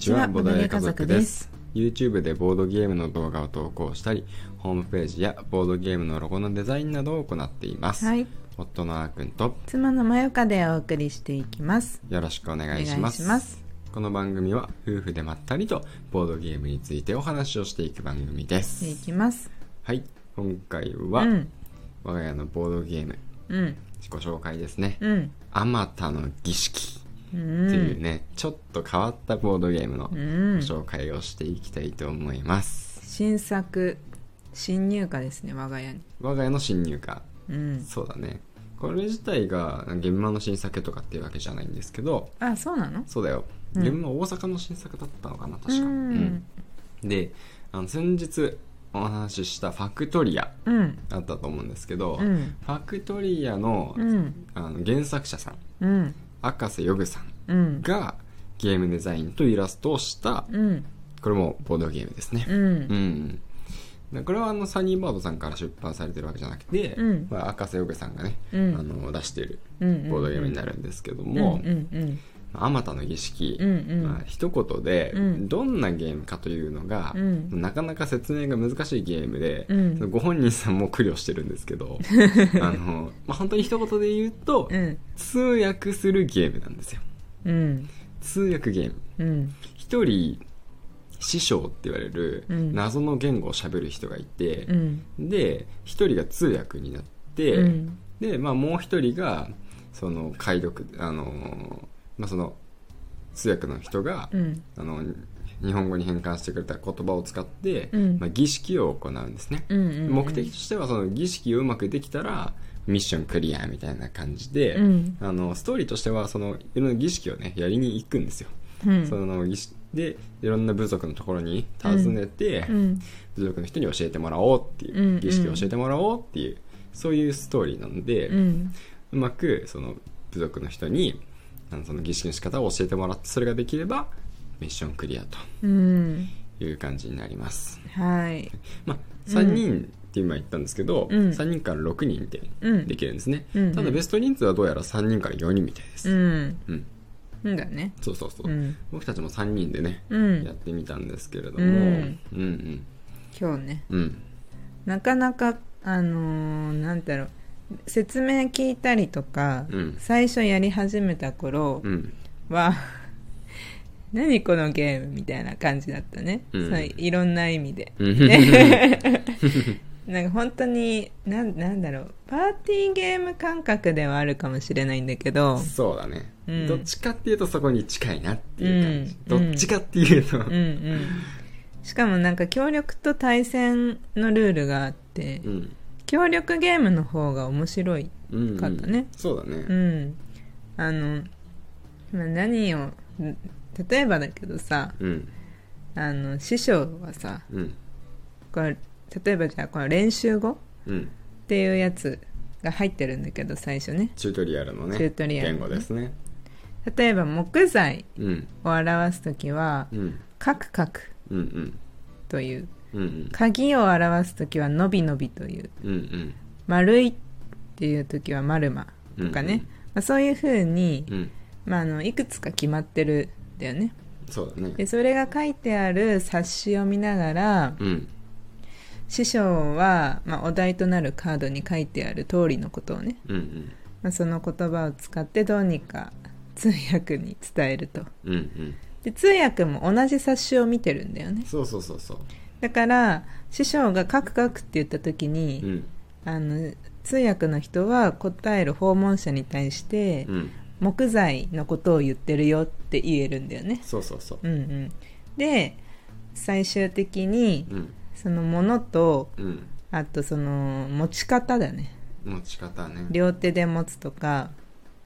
ちは、ボドゲ家族です。YouTube でボードゲームの動画を投稿したり、ホームページやボードゲームのロゴのデザインなどを行っています。はい。夫のあーくんと妻のまよかでお送りしていきます。よろしくお願お願いしいしま。ますす。この番組は夫婦でまったりとボードゲームについてお話をしていく番組で。していきます。はい、今回は、うん。我が家のボードゲームうん。ご紹介ですね。うん。あまたの儀式う。っていうんね、ちょっと変わったボードゲームの。紹介をしていきたいと思います。新作、新入荷ですね、我が家に。我が家の新入荷うん。そうだねこれ自体が現場の新作とかっていうわけじゃないんですけどあ、そうなの？そうだようん現場大阪の新作だったのかな確か、うんうんであの先日お話ししたファクトリアうん。だったと思うんですけど、うん。ファクトリアの,、うん。あの原作者さんうん。赤瀬ヨグさんうん。がゲームデザインとイラストをしたうん。これもボードゲームですねうん。うんでこれはあのサニーバードさんから出版されてるわけじゃなくて、うんまあ、赤瀬ヨグさんがね、うんあの出してるうん。ボードゲームになるんですけどうん。も。あまたの儀式、うん。うん。まあ、一言でうんどんなゲームかというのが、うんなかなか説明が難しいゲームで、うんご本人さんも苦慮してるんですけど あの、まあ、本当に一言で言うと、うん。通訳するゲームなんですようん。通訳ゲームうん。一人師匠って言われるうん謎の言語を喋る人がいてう、ん。で一人が通訳になって、うん。で、まあ、もう一人がその解読あの、まあ、その通訳の人が、うん。あの日本語に変換してくれた言葉を使って、うんまあ、儀式を行うんですね、うん。目的としてはその儀式をうまくできたらミッションクリアみたいな感じで、うん。あのストーリーとしてはそのいろんな儀式をねやりに行くんですよ、うん。その儀式でいろんな部族のところに訪ねて、うん。部族の人に教えてもらおうっていう、うん儀式を教えてもらおうっていうそういうストーリーなので、うん。うまくその部族の人にその儀式の仕方を教えてもらってそれができればミッションクリアとうん。いう感じになります、はい。まあ、3人って今言ったんですけど、うん3人から6人でうんできるんですね、うんただベスト人数はどうやら3人から4人みたいです、うん。うんうんだね。そうそうそう、うん。僕たちも3人でね、うんやってみたんですけれども、うんうんうん今日ね。うんなかなか、あのーなんだろう。説明聞いたりとか、うん。最初やり始めた頃うん。は、何このゲームみたいな感じだったね。うん。いろんな意味で。うん。なんか本当に、なんなんだろう。パーティーゲーム感覚ではあるかもしれないんだけど、そうだね、うん。どっちかっていうとそこに近いなっていう感じ、うんどっちかっていうと、うんうん。しかもなんか協力と対戦のルールがあって、うん協力ゲームの方が面白いうんうん。かったねそうだね。うん。あの、まあ、何をん例えばだけどさうん。あの師匠はさうん。これ例えばじゃあこの練習語うん。っていうやつが入ってるんだけど最初ね。チュートリアルのねチュートリアル言語ですね。例えば木材うん。を表す時はうん。カクカクうんうん。といううんうん。鍵を表す時はのびのびという。うんうん。丸いっていう時はマルマとかね、うんうん。まあ、そういう風に、うん。まあ、あのいくつか決まってるんだよね。そうだね。でそれが書いてある冊子を見ながらうん。師匠は、まあ、お題となるカードに書いてある通りのことをね、うんうん。まあ、その言葉を使ってどうにか通訳に伝えると。うんうん。で通訳も同じ冊子を見てるんだよね。そうそうそうそうだから師匠が「カクカク」って言った時うに、ん。あの通訳の人は答える訪問者に対して、うん。木材のことを言ってるよって言えるんだよね。そうそうそう。うんうん。で最終的にうん。そのものとうん。あとその持ち方だね。持ち方ね。両手で持つとか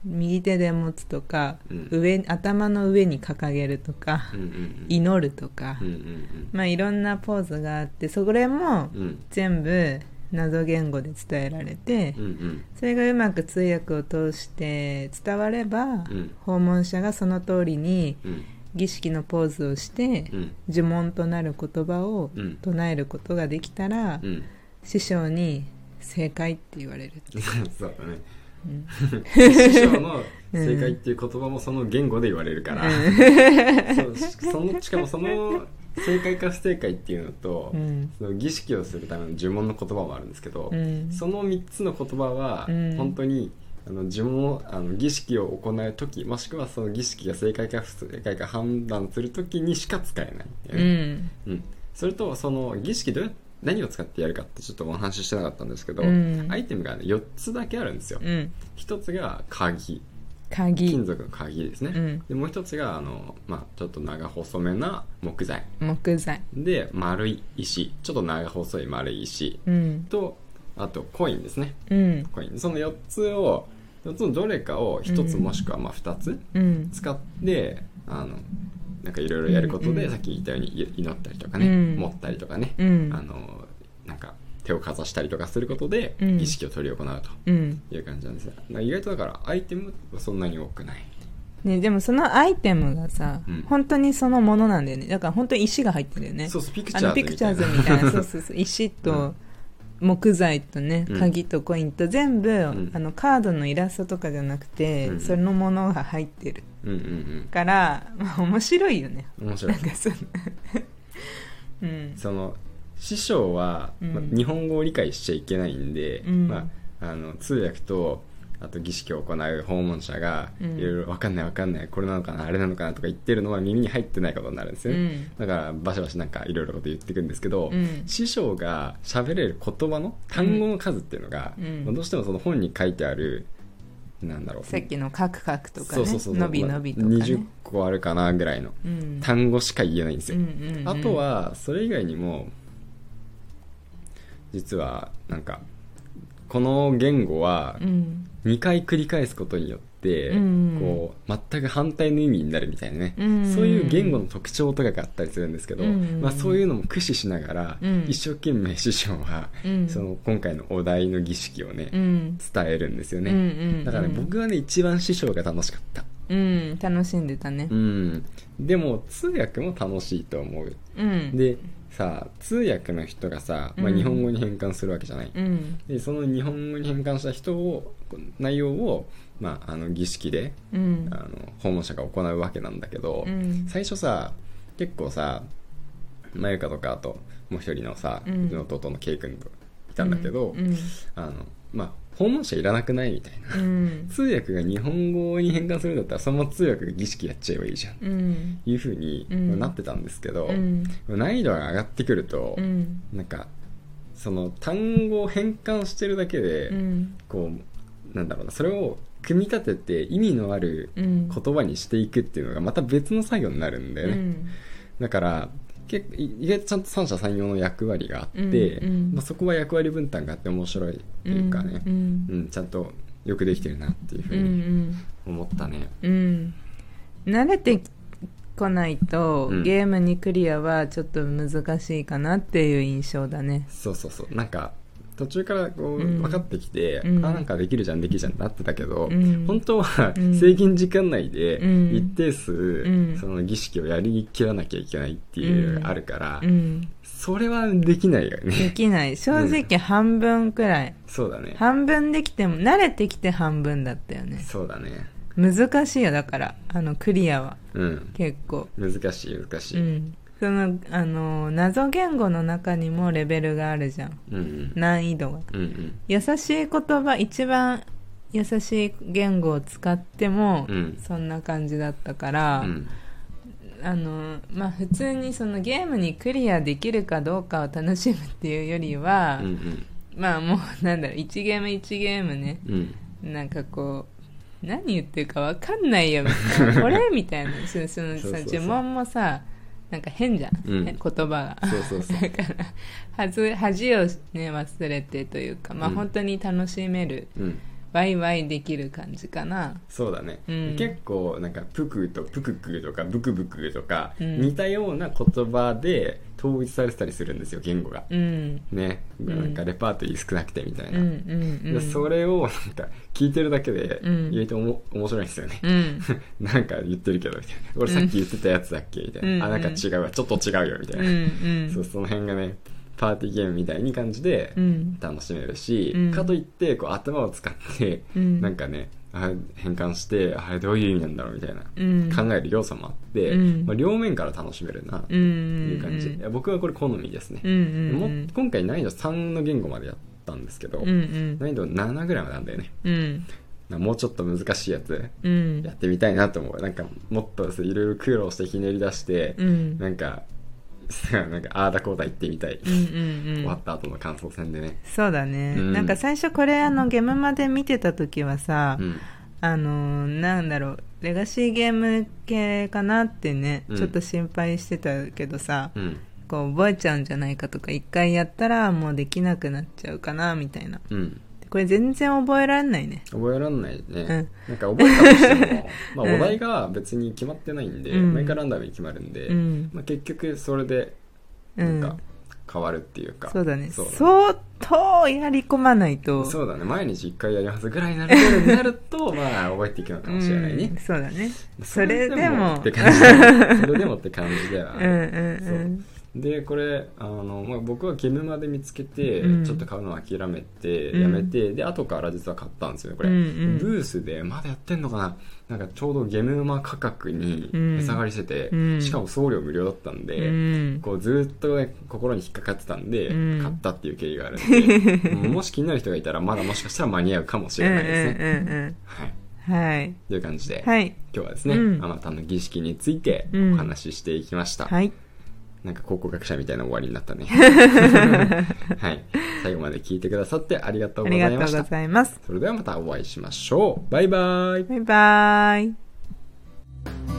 右手で持つとか、うん。上頭の上に掲げるとか、うんうん祈るとか、うんうんまあいろんなポーズがあってそれもうん。うん全部謎言語で伝えられて、うんうん。それがうまく通訳を通して伝われば、ん。訪問者がその通りにうん。儀式のポーズをして、うん。呪文となる言葉をうん。唱えることができたら、うん。師匠に正解って言われる、そうだね。うん師匠のうん正解っていう言葉もその言語で言われるから、そそのしかもその正解か不正解っていうのと、うん。その儀式をするための呪文の言葉もあるんですけど、うん。その3つの言葉はうん。本当にあの呪文をあの儀式を行う時もしくはその儀式が正解か不正解か判断する時にしか使えない。うね、ん。うん。それとその儀式どうや何を使ってやるかってちょっとお話ししてなかったんですけど、うん。アイテムが、ね、4つだけあるんですよ、うん。1つが鍵。鍵。金属の鍵ですね、うん。でもう1つがあの、まあ、ちょっと長細めな木材。木材。で丸い石。ちょっと長細い丸い石。うん。とあとコインですね。うん。コイン。その4つを4つのどれかを1つうん。もしくはまあ2つうん。使ってあのなんかいろいろやることで、うんさっき言ったようにい祈ったりとかね、うん。持ったりとかね、うん。あのなんか手をかざしたりとかすることでうん。儀式を執り行うとうん。いう感じなんですよ、意外とだからアイテムはそんなに多くない。ね、でもそのアイテムがさ、うん。本当にそのものなんだよね。だから本当に石が入ってるよね。そうそうピクチャーズみたいな。そうそうそう。石と木材とねうん。鍵とコインと全部、ん。あのカードのイラストとかじゃなくて、うん。そのものが入ってる。うんうんから、まあ、面白いよね。うん面白い。なんかその うん。その師匠は、うん。まあ日本語を理解しちゃいけないんで、うん。まあ、あの通訳とあと儀式を行う訪問者がうん。いろいろ分かんない分かんないこれなのかなあれなのかなとか言ってるのは耳に入ってないことになるんですよね、うん。だからバシバシなんかいろいろこと言ってくんですけど、うん。師匠が喋れる言葉の単語の数っていうのが、うん。まあどうしてもその本に書いてあるなんだろう。さっきのカクカクとかねそうそうそう伸び伸びとかね、まあ20個あるかなぐらいのうん。単語しか言えないんですよ、うんうんうん。あとはそれ以外にも実はなんかこの言語はうん2回繰り返すことによって、うん。こう全く反対の意味になるみたいなね、うん。そういう言語の特徴とかがあったりするんですけど、うん。まあ、そういうのも駆使しながら、うん。一生懸命師匠は、うん。その今回のお題の儀式をね、うん。伝えるんですよね、だからね僕はね一番師匠が楽しかった。うん。楽しんでたね。うん。でも通訳も楽しいと思う。うん。でさ通訳の人がさ、まあ、うん日本語に変換するわけじゃない、うん。でその日本語に変換した人を内容を、まあ、あの儀式でうん。あの訪問者が行うわけなんだけど、うん。最初さ結構さまゆかとかあともう一人のさ、ううん。ちの弟のケイ君といたんだけど、うん。あのまあ訪問者いらなくないみたいな。うん。通訳が日本語に変換するんだったらその通訳が儀式やっちゃえばいいじゃん。うん。いうふうにうん。なってたんですけど、うん。難易度が上がってくると、うん。なんかその単語を変換してるだけで、うん。こうなんだろうなそれを組み立てて意味のあるうん。言葉にしていくっていうのがまた別の作業になるんだよね、だから結構意外とちゃんと三者三様の役割があって、うんうん。まあ、そこは役割分担があって面白いっていうかね、ううんん。ちゃんとよくできてるなっていうふううにん。思ったね、うん。慣れてこないとうん。ゲームにクリアはちょっと難しいかなっていう印象だね。そうそうそう。なんか途中からこううん。分かってきて、うん。あなんかできるじゃんできるじゃんってなってたけど、うん。本当はうん。制限時間内でうん。一定数、ん。その儀式をやりきらなきゃいけないっていうのがあるから、うん。それはできないよでねきない。正直半分くらい。そうだね。半分できても慣れてきて半分だったよね。そうだね。難しいよだからあのクリアは。うん。結構。難しい難しい、うんそのあの謎言語の中にもレベルがあるじゃん。うんうん。難易度が。うんうん。優しい言葉一番優しい言語を使っても、うん。そんな感じだったから、うん。あのまあ普通にそのゲームにクリアできるかどうかを楽しむっていうよりは、うんうん。まあもうなんだろう1ゲーム1ゲームね。うん。なんかこう何言ってるか分かんないよこれ？みたいな。そのそのさ呪文もさなんか変じゃん、うん。言葉が。そうそうそう。だから恥恥を、ね、忘れてというか、まあ、うん。本当に楽しめる、うんワイワイできる感じかな。そうだね、うん。結構なんかプクとプククとかブクブクとか、うん。似たような言葉で統一されてたりするんですよ言語が。うん。ね、ん。なんかレパートリー少なくてみたいな、それをなんか聞いてるだけでうん。意外とおも面白いんですよね、うん。なんか言ってるけどみたいな。俺さっき言ってたやつだっけみたいな、うんあなんか違うわ。ちょっと違うよみたいな、そうその辺がねパーティーゲームみたいに感じでうん。楽しめるし、うん。かといってこう頭を使って、うん。なんかねあ変換してあれどういう意味なんだろうみたいな、うん。考える要素もあって、うん。まあ、両面から楽しめるなってうんいう感じ、いや僕はこれ好みですね。今回難易度3の言語までやったんですけど、うんうん。難易度7ぐらいまでなんだよね。もうちょっと難しいやつうん。やってみたいなと思う。なんかもっといろいろ苦労してひねり出して、うん。なんかなんかああだこうだ言ってみたい、うんうんうん。終わった後の感想戦でね。そうだね、うん。なんか最初これあのゲームまで見てた時はさ、うん。あのなんだろうレガシーゲーム系かなってね、うん。ちょっと心配してたけどさ、うん。こう覚えちゃうんじゃないかとか一回やったらもうできなくなっちゃうかなみたいな。うんこれ全然覚えられないね。覚えらんないね、うん。なんか覚えたとしても、まあ、うん。お題が別に決まってないんで、うん。毎回ランダムに決まるんで、うん。まあ、結局それでうん。なんか変わるっていうか、そうだね。そう相当やり込まないと。そうだね。毎日1回やりますぐらいなレベルになると まあ覚えていくのかもしれないね、うん。そうだね。それでもって感じだよそれでもって感じではあうんるうんうんでこれあの、まあ、僕はゲームまで見つけて、うん。ちょっと買うのを諦めてうん。やめて、で後から実は買ったんですよねこれ、うんうん。ブースでまだやってんのかな？なんかちょうどゲームマ価格にうん。値下がりしてて、うん。しかも送料無料だったんで、うん。こうずっと、ね、心に引っかかってたんで、うん。買ったっていう経緯があるんで もし気になる人がいたらまだもしかしたら間に合うかもしれないですね、うんうんうんはい。はい。という感じで、はい。今日はですね、うん。あまたの儀式についてうん。お話ししていきました、はいなんか考古学者みたいな終わりになったね。はい。最後まで聞いてくださってありがとうあごりがとうございましたざいます。それではまたお会いしましょう。バイバイ。バイバイ